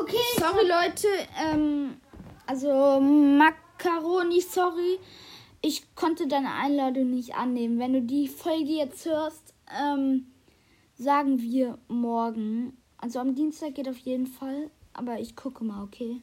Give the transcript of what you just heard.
Okay. Sorry, Leute. Ähm, also, Macaroni, sorry. Ich konnte deine Einladung nicht annehmen. Wenn du die Folge jetzt hörst, ähm, sagen wir morgen. Also am Dienstag geht auf jeden Fall. Aber ich gucke mal, okay?